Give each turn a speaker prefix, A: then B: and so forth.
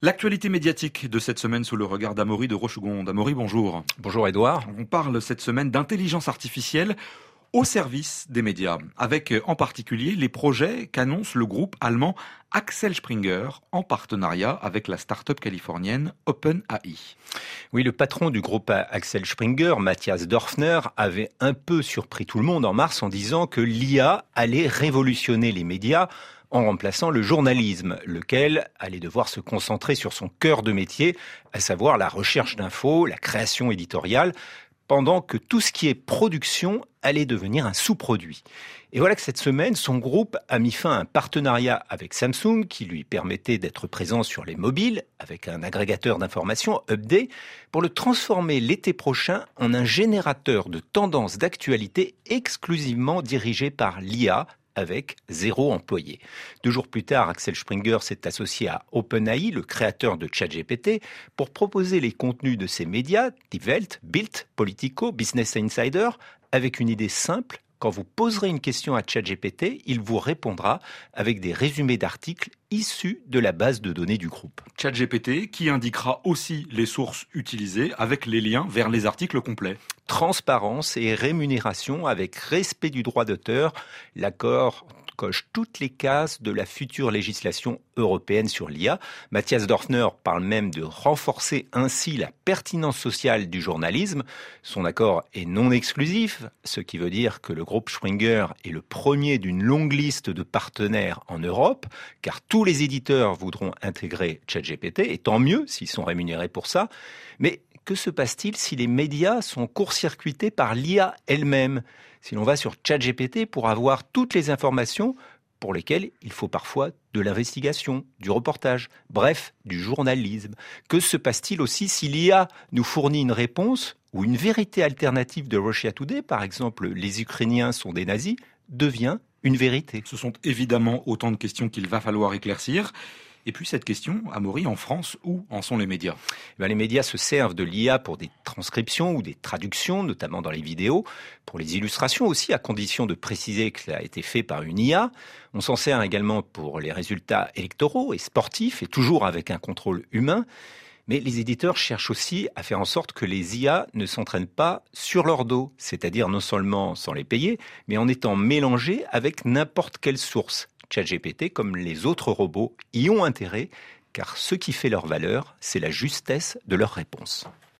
A: L'actualité médiatique de cette semaine sous le regard d'Amaury de Rochegonde. Amaury, bonjour.
B: Bonjour Edouard.
A: On parle cette semaine d'intelligence artificielle au service des médias, avec en particulier les projets qu'annonce le groupe allemand Axel Springer en partenariat avec la start-up californienne OpenAI.
B: Oui, le patron du groupe Axel Springer, Matthias Dorfner, avait un peu surpris tout le monde en mars en disant que l'IA allait révolutionner les médias en remplaçant le journalisme, lequel allait devoir se concentrer sur son cœur de métier, à savoir la recherche d'infos, la création éditoriale, pendant que tout ce qui est production allait devenir un sous-produit. Et voilà que cette semaine, son groupe a mis fin à un partenariat avec Samsung qui lui permettait d'être présent sur les mobiles avec un agrégateur d'informations, Upday, pour le transformer l'été prochain en un générateur de tendances d'actualité exclusivement dirigé par l'IA avec zéro employé. Deux jours plus tard, Axel Springer s'est associé à OpenAI, le créateur de ChatGPT, pour proposer les contenus de ses médias, Die Welt, Bild, Politico, Business Insider, avec une idée simple quand vous poserez une question à ChatGPT, il vous répondra avec des résumés d'articles issus de la base de données du groupe.
A: ChatGPT qui indiquera aussi les sources utilisées avec les liens vers les articles complets.
B: Transparence et rémunération avec respect du droit d'auteur, l'accord coche toutes les cases de la future législation européenne sur l'IA. Mathias Dorfner parle même de renforcer ainsi la pertinence sociale du journalisme. Son accord est non exclusif, ce qui veut dire que le groupe Springer est le premier d'une longue liste de partenaires en Europe, car tous les éditeurs voudront intégrer ChatGPT, et tant mieux s'ils sont rémunérés pour ça. Mais que se passe-t-il si les médias sont court-circuités par l'IA elle-même? Si l'on va sur ChatGPT pour avoir toutes les informations pour lesquelles il faut parfois de l'investigation, du reportage, bref, du journalisme. Que se passe-t-il aussi si l'IA nous fournit une réponse ou une vérité alternative de Russia Today, par exemple les Ukrainiens sont des nazis, devient une vérité
A: Ce sont évidemment autant de questions qu'il va falloir éclaircir. Et puis cette question, Amaury, en France, où en sont les médias?
B: Eh ben, Les médias se servent de l'IA pour des transcriptions ou des traductions, notamment dans les vidéos, pour les illustrations aussi, à condition de préciser que ça a été fait par une IA. On s'en sert également pour les résultats électoraux et sportifs, et toujours avec un contrôle humain. Mais les éditeurs cherchent aussi à faire en sorte que les IA ne s'entraînent pas sur leur dos, c'est-à-dire non seulement sans les payer, mais en étant mélangés avec n'importe quelle source. ChatGPT, comme les autres robots, y ont intérêt, car ce qui fait leur valeur, c'est la justesse de leurs réponses.